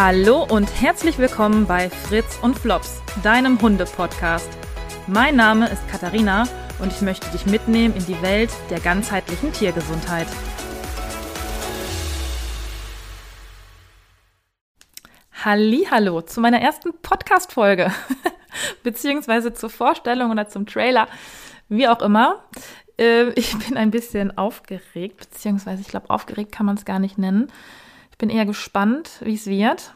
Hallo und herzlich willkommen bei Fritz und Flops, deinem Hunde-Podcast. Mein Name ist Katharina und ich möchte dich mitnehmen in die Welt der ganzheitlichen Tiergesundheit. Hallo zu meiner ersten Podcast-Folge, beziehungsweise zur Vorstellung oder zum Trailer, wie auch immer. Äh, ich bin ein bisschen aufgeregt, beziehungsweise ich glaube, aufgeregt kann man es gar nicht nennen. Ich bin eher gespannt, wie es wird.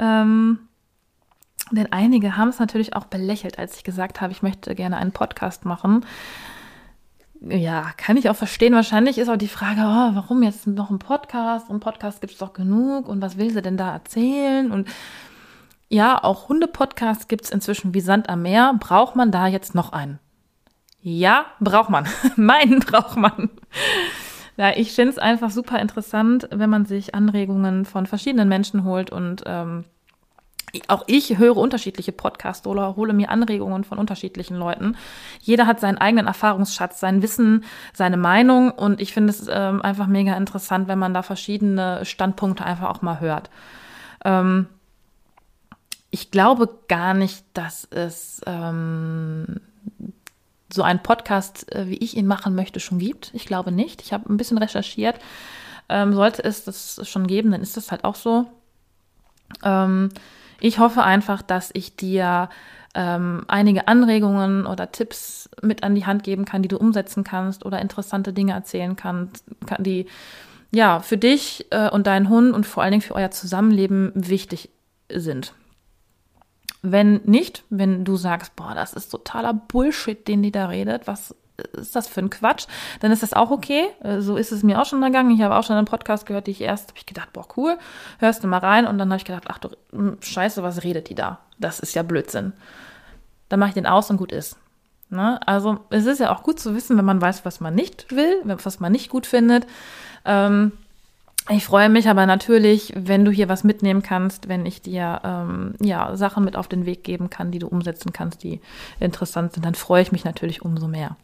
Ähm, denn einige haben es natürlich auch belächelt, als ich gesagt habe, ich möchte gerne einen Podcast machen. Ja, kann ich auch verstehen. Wahrscheinlich ist auch die Frage, oh, warum jetzt noch ein Podcast? Und Podcast gibt es doch genug. Und was will sie denn da erzählen? Und ja, auch Hunde-Podcasts gibt es inzwischen wie Sand am Meer. Braucht man da jetzt noch einen? Ja, braucht man. Meinen braucht man. Ja, ich finde es einfach super interessant, wenn man sich Anregungen von verschiedenen Menschen holt und ähm, auch ich höre unterschiedliche Podcasts oder hole mir Anregungen von unterschiedlichen Leuten. Jeder hat seinen eigenen Erfahrungsschatz, sein Wissen, seine Meinung und ich finde es ähm, einfach mega interessant, wenn man da verschiedene Standpunkte einfach auch mal hört. Ähm, ich glaube gar nicht, dass es ähm, so einen Podcast, äh, wie ich ihn machen möchte, schon gibt. Ich glaube nicht. Ich habe ein bisschen recherchiert. Ähm, sollte es das schon geben, dann ist das halt auch so. Ähm, ich hoffe einfach, dass ich dir ähm, einige Anregungen oder Tipps mit an die Hand geben kann, die du umsetzen kannst oder interessante Dinge erzählen kannst, kann, die ja für dich äh, und deinen Hund und vor allen Dingen für euer Zusammenleben wichtig sind. Wenn nicht, wenn du sagst, boah, das ist totaler Bullshit, den die da redet, was ist das für ein Quatsch, dann ist das auch okay. Äh, so ist es mir auch schon ergangen. Ich habe auch schon einen Podcast gehört, die ich erst, habe ich gedacht, boah, cool, hörst du mal rein. Und dann habe ich gedacht, ach du hm, Scheiße, was redet die da? Das ist ja Blödsinn. Dann mache ich den aus und gut ist. Ne? Also es ist ja auch gut zu wissen, wenn man weiß, was man nicht will, was man nicht gut findet. Ähm, ich freue mich aber natürlich, wenn du hier was mitnehmen kannst, wenn ich dir ähm, ja, Sachen mit auf den Weg geben kann, die du umsetzen kannst, die interessant sind, dann freue ich mich natürlich umso mehr.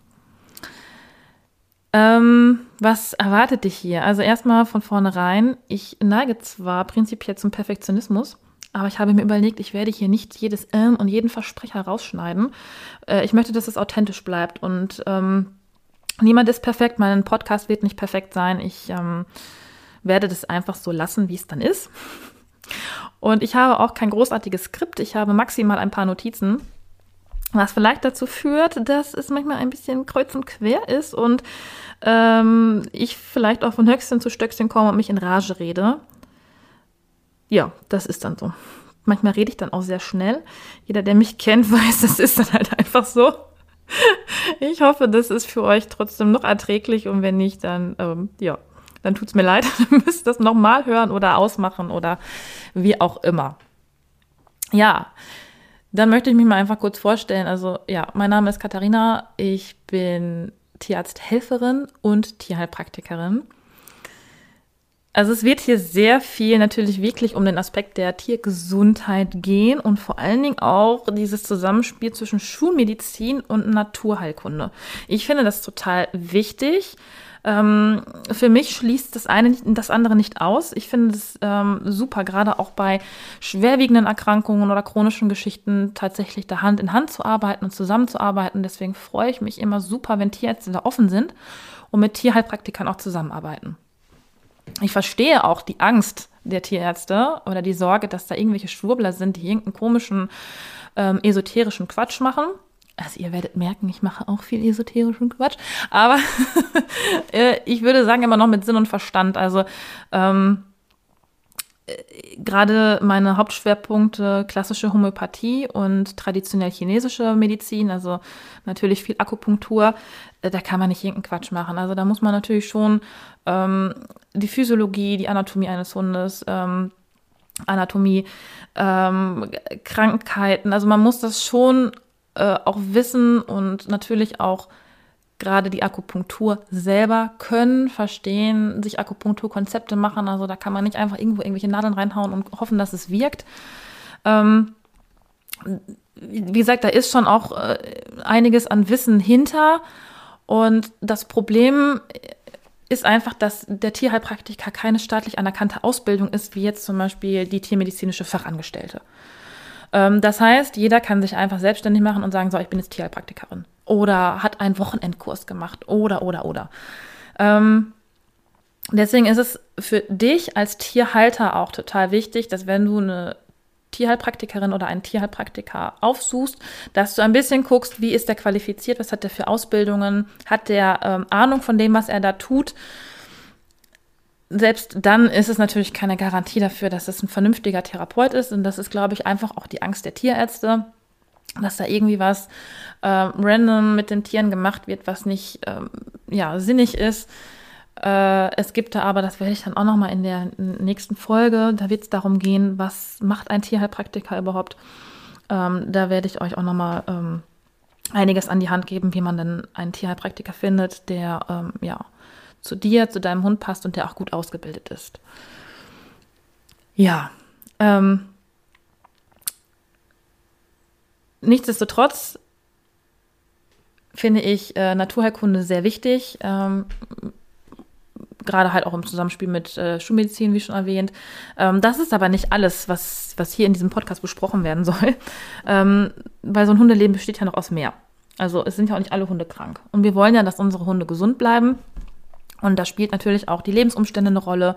Ähm, was erwartet dich hier? Also erstmal von vornherein, ich neige zwar prinzipiell zum Perfektionismus, aber ich habe mir überlegt, ich werde hier nicht jedes Ähm und jeden Versprecher rausschneiden. Äh, ich möchte, dass es authentisch bleibt und ähm, niemand ist perfekt. Mein Podcast wird nicht perfekt sein. Ich ähm, werde das einfach so lassen, wie es dann ist. Und ich habe auch kein großartiges Skript. Ich habe maximal ein paar Notizen, was vielleicht dazu führt, dass es manchmal ein bisschen kreuz und quer ist und ähm, ich vielleicht auch von Höchstchen zu Stöckchen komme und mich in Rage rede. Ja, das ist dann so. Manchmal rede ich dann auch sehr schnell. Jeder, der mich kennt, weiß, das ist dann halt einfach so. Ich hoffe, das ist für euch trotzdem noch erträglich und wenn nicht, dann ähm, ja, dann tut's mir leid, dann müsst ihr das nochmal hören oder ausmachen oder wie auch immer. Ja, dann möchte ich mich mal einfach kurz vorstellen. Also ja, mein Name ist Katharina, ich bin Tierarzthelferin und Tierheilpraktikerin. Also es wird hier sehr viel natürlich wirklich um den Aspekt der Tiergesundheit gehen und vor allen Dingen auch dieses Zusammenspiel zwischen Schulmedizin und Naturheilkunde. Ich finde das total wichtig. Ähm, für mich schließt das eine das andere nicht aus. Ich finde es ähm, super, gerade auch bei schwerwiegenden Erkrankungen oder chronischen Geschichten tatsächlich da Hand in Hand zu arbeiten und zusammenzuarbeiten. Deswegen freue ich mich immer super, wenn Tierärzte da offen sind und mit Tierheilpraktikern auch zusammenarbeiten. Ich verstehe auch die Angst der Tierärzte oder die Sorge, dass da irgendwelche Schwurbler sind, die irgendeinen komischen ähm, esoterischen Quatsch machen also ihr werdet merken, ich mache auch viel esoterischen Quatsch, aber äh, ich würde sagen immer noch mit Sinn und Verstand. Also ähm, äh, gerade meine Hauptschwerpunkte klassische Homöopathie und traditionell chinesische Medizin, also natürlich viel Akupunktur, äh, da kann man nicht irgendeinen Quatsch machen. Also da muss man natürlich schon ähm, die Physiologie, die Anatomie eines Hundes, ähm, Anatomie, ähm, Krankheiten, also man muss das schon äh, auch wissen und natürlich auch gerade die Akupunktur selber können, verstehen, sich Akupunkturkonzepte machen. Also da kann man nicht einfach irgendwo irgendwelche Nadeln reinhauen und hoffen, dass es wirkt. Ähm, wie gesagt, da ist schon auch äh, einiges an Wissen hinter. Und das Problem ist einfach, dass der Tierheilpraktiker keine staatlich anerkannte Ausbildung ist, wie jetzt zum Beispiel die tiermedizinische Fachangestellte. Ähm, das heißt, jeder kann sich einfach selbstständig machen und sagen, so, ich bin jetzt Tierheilpraktikerin. Oder hat einen Wochenendkurs gemacht. Oder, oder, oder. Ähm, deswegen ist es für dich als Tierhalter auch total wichtig, dass wenn du eine Tierheilpraktikerin oder einen Tierheilpraktiker aufsuchst, dass du ein bisschen guckst, wie ist der qualifiziert, was hat der für Ausbildungen, hat der ähm, Ahnung von dem, was er da tut. Selbst dann ist es natürlich keine Garantie dafür, dass es ein vernünftiger Therapeut ist. Und das ist, glaube ich, einfach auch die Angst der Tierärzte, dass da irgendwie was äh, random mit den Tieren gemacht wird, was nicht ähm, ja, sinnig ist. Äh, es gibt da aber, das werde ich dann auch nochmal in der nächsten Folge, da wird es darum gehen, was macht ein Tierheilpraktiker überhaupt. Ähm, da werde ich euch auch nochmal ähm, einiges an die Hand geben, wie man denn einen Tierheilpraktiker findet, der ähm, ja zu dir, zu deinem Hund passt und der auch gut ausgebildet ist. Ja. Ähm, nichtsdestotrotz finde ich äh, Naturheilkunde sehr wichtig. Ähm, gerade halt auch im Zusammenspiel mit äh, Schulmedizin, wie schon erwähnt. Ähm, das ist aber nicht alles, was, was hier in diesem Podcast besprochen werden soll, ähm, weil so ein Hundeleben besteht ja noch aus mehr. Also es sind ja auch nicht alle Hunde krank. Und wir wollen ja, dass unsere Hunde gesund bleiben. Und da spielt natürlich auch die Lebensumstände eine Rolle.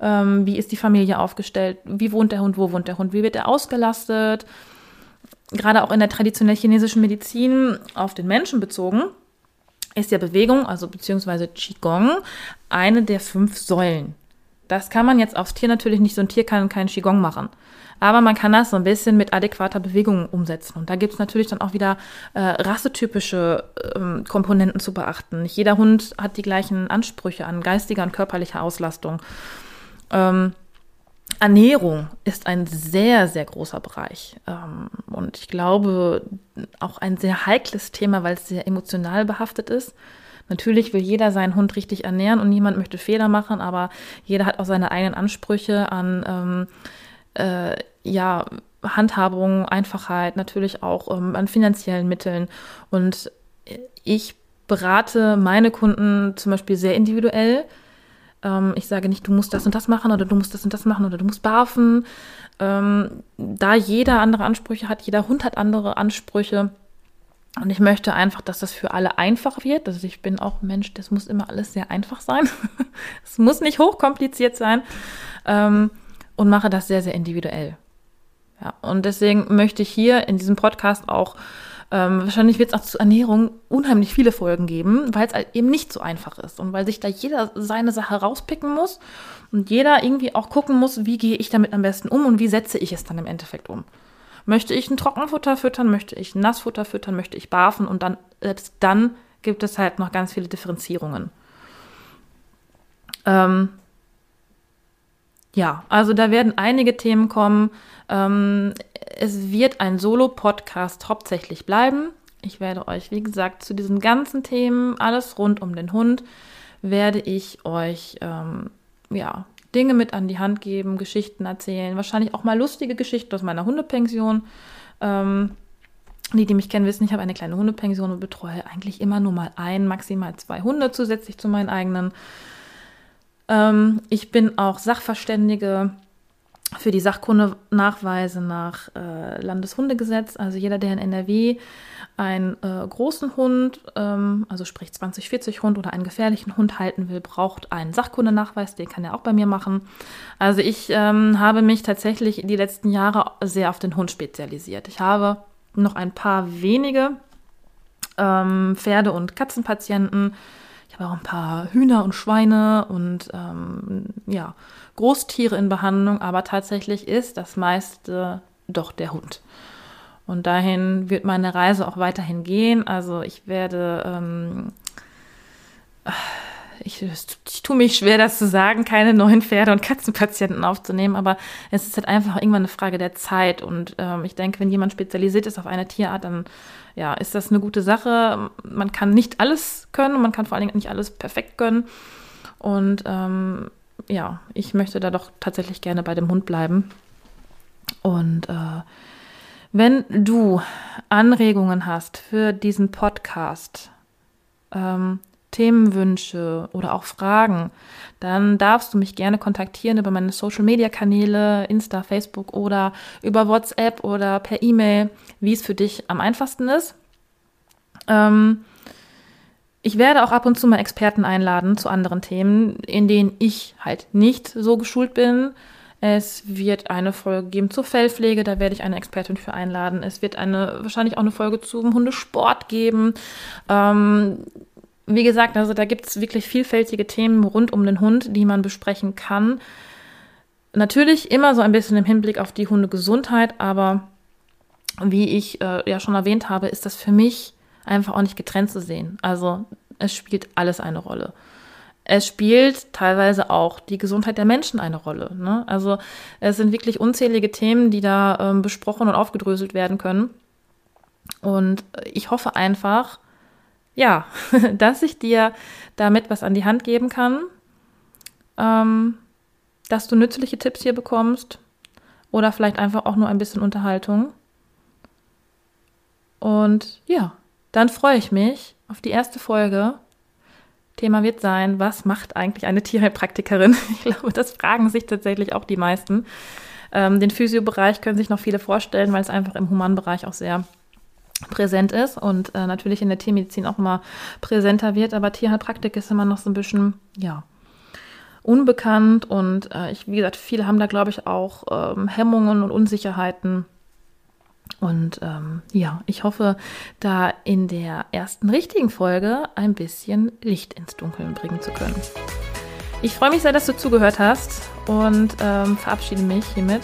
Ähm, wie ist die Familie aufgestellt? Wie wohnt der Hund? Wo wohnt der Hund? Wie wird er ausgelastet? Gerade auch in der traditionell chinesischen Medizin auf den Menschen bezogen ist ja Bewegung, also beziehungsweise Qigong, eine der fünf Säulen. Das kann man jetzt aufs Tier natürlich nicht, so ein Tier kann keinen Qigong machen. Aber man kann das so ein bisschen mit adäquater Bewegung umsetzen. Und da gibt es natürlich dann auch wieder äh, rassetypische ähm, Komponenten zu beachten. Nicht jeder Hund hat die gleichen Ansprüche an geistiger und körperlicher Auslastung. Ähm, Ernährung ist ein sehr, sehr großer Bereich. Ähm, und ich glaube, auch ein sehr heikles Thema, weil es sehr emotional behaftet ist. Natürlich will jeder seinen Hund richtig ernähren und niemand möchte Fehler machen, aber jeder hat auch seine eigenen Ansprüche an ähm, äh, ja, Handhabung, Einfachheit, natürlich auch ähm, an finanziellen Mitteln. Und ich berate meine Kunden zum Beispiel sehr individuell ähm, ich sage nicht, du musst das und das machen oder du musst das und das machen oder du musst barfen. Ähm, da jeder andere Ansprüche hat, jeder Hund hat andere Ansprüche. Und ich möchte einfach, dass das für alle einfach wird. Also ich bin auch Mensch, das muss immer alles sehr einfach sein. es muss nicht hochkompliziert sein. Ähm, und mache das sehr, sehr individuell. Ja, und deswegen möchte ich hier in diesem Podcast auch ähm, wahrscheinlich wird es auch zur Ernährung unheimlich viele Folgen geben, weil es halt eben nicht so einfach ist und weil sich da jeder seine Sache rauspicken muss und jeder irgendwie auch gucken muss, wie gehe ich damit am besten um und wie setze ich es dann im Endeffekt um. Möchte ich ein Trockenfutter füttern, möchte ich ein Nassfutter füttern, möchte ich barfen und dann, selbst dann gibt es halt noch ganz viele Differenzierungen. Ähm, ja, also da werden einige Themen kommen. Ähm, es wird ein Solo-Podcast hauptsächlich bleiben. Ich werde euch, wie gesagt, zu diesen ganzen Themen, alles rund um den Hund, werde ich euch ähm, ja, Dinge mit an die Hand geben, Geschichten erzählen, wahrscheinlich auch mal lustige Geschichten aus meiner Hundepension. Ähm, die, die mich kennen, wissen, ich habe eine kleine Hundepension und betreue eigentlich immer nur mal ein, maximal zwei Hunde zusätzlich zu meinen eigenen. Ähm, ich bin auch Sachverständige für die Sachkundenachweise nach äh, Landeshundegesetz. Also jeder, der in NRW einen äh, großen Hund, ähm, also sprich 2040 Hund oder einen gefährlichen Hund halten will, braucht einen Sachkundenachweis. Den kann er auch bei mir machen. Also ich ähm, habe mich tatsächlich die letzten Jahre sehr auf den Hund spezialisiert. Ich habe noch ein paar wenige ähm, Pferde- und Katzenpatienten ich habe auch ein paar Hühner und Schweine und ähm, ja, Großtiere in Behandlung, aber tatsächlich ist das meiste doch der Hund. Und dahin wird meine Reise auch weiterhin gehen. Also ich werde, ähm, ich, ich tue mich schwer, das zu sagen, keine neuen Pferde- und Katzenpatienten aufzunehmen, aber es ist halt einfach irgendwann eine Frage der Zeit. Und ähm, ich denke, wenn jemand spezialisiert ist auf eine Tierart, dann ja, ist das eine gute Sache. Man kann nicht alles können und man kann vor allen Dingen nicht alles perfekt können. Und ähm, ja, ich möchte da doch tatsächlich gerne bei dem Hund bleiben. Und äh, wenn du Anregungen hast für diesen Podcast, ähm, Themenwünsche oder auch Fragen, dann darfst du mich gerne kontaktieren über meine Social-Media-Kanäle, Insta, Facebook oder über WhatsApp oder per E-Mail, wie es für dich am einfachsten ist. Ähm, ich werde auch ab und zu mal Experten einladen zu anderen Themen, in denen ich halt nicht so geschult bin. Es wird eine Folge geben zur Fellpflege, da werde ich eine Expertin für einladen. Es wird eine, wahrscheinlich auch eine Folge zum Hundesport geben. Ähm, wie gesagt, also da gibt es wirklich vielfältige Themen rund um den Hund, die man besprechen kann. Natürlich immer so ein bisschen im Hinblick auf die Hundegesundheit, aber wie ich äh, ja schon erwähnt habe, ist das für mich einfach auch nicht getrennt zu sehen. Also es spielt alles eine Rolle. Es spielt teilweise auch die Gesundheit der Menschen eine Rolle. Ne? Also es sind wirklich unzählige Themen, die da ähm, besprochen und aufgedröselt werden können. Und ich hoffe einfach, ja, dass ich dir damit was an die Hand geben kann, ähm, dass du nützliche Tipps hier bekommst oder vielleicht einfach auch nur ein bisschen Unterhaltung. Und ja, dann freue ich mich auf die erste Folge. Thema wird sein, was macht eigentlich eine Tierheilpraktikerin? Ich glaube, das fragen sich tatsächlich auch die meisten. Ähm, den Physiobereich können sich noch viele vorstellen, weil es einfach im Humanbereich auch sehr präsent ist und äh, natürlich in der Tiermedizin auch immer präsenter wird, aber Tierheilpraktik ist immer noch so ein bisschen, ja, unbekannt und äh, ich, wie gesagt, viele haben da, glaube ich, auch ähm, Hemmungen und Unsicherheiten. Und ähm, ja, ich hoffe, da in der ersten richtigen Folge ein bisschen Licht ins Dunkeln bringen zu können. Ich freue mich sehr, dass du zugehört hast und ähm, verabschiede mich hiermit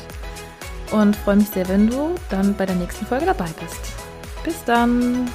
und freue mich sehr, wenn du dann bei der nächsten Folge dabei bist. Bis dann!